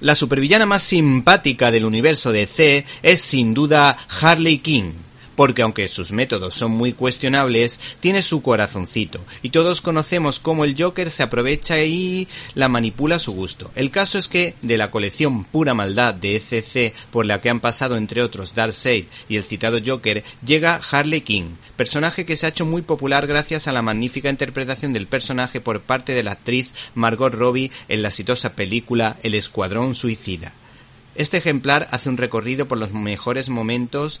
La supervillana más simpática del universo de C es sin duda Harley King porque aunque sus métodos son muy cuestionables, tiene su corazoncito, y todos conocemos cómo el Joker se aprovecha y la manipula a su gusto. El caso es que, de la colección Pura Maldad de ECC, por la que han pasado entre otros Darkseid y el citado Joker, llega Harley King, personaje que se ha hecho muy popular gracias a la magnífica interpretación del personaje por parte de la actriz Margot Robbie en la exitosa película El Escuadrón Suicida. Este ejemplar hace un recorrido por los mejores momentos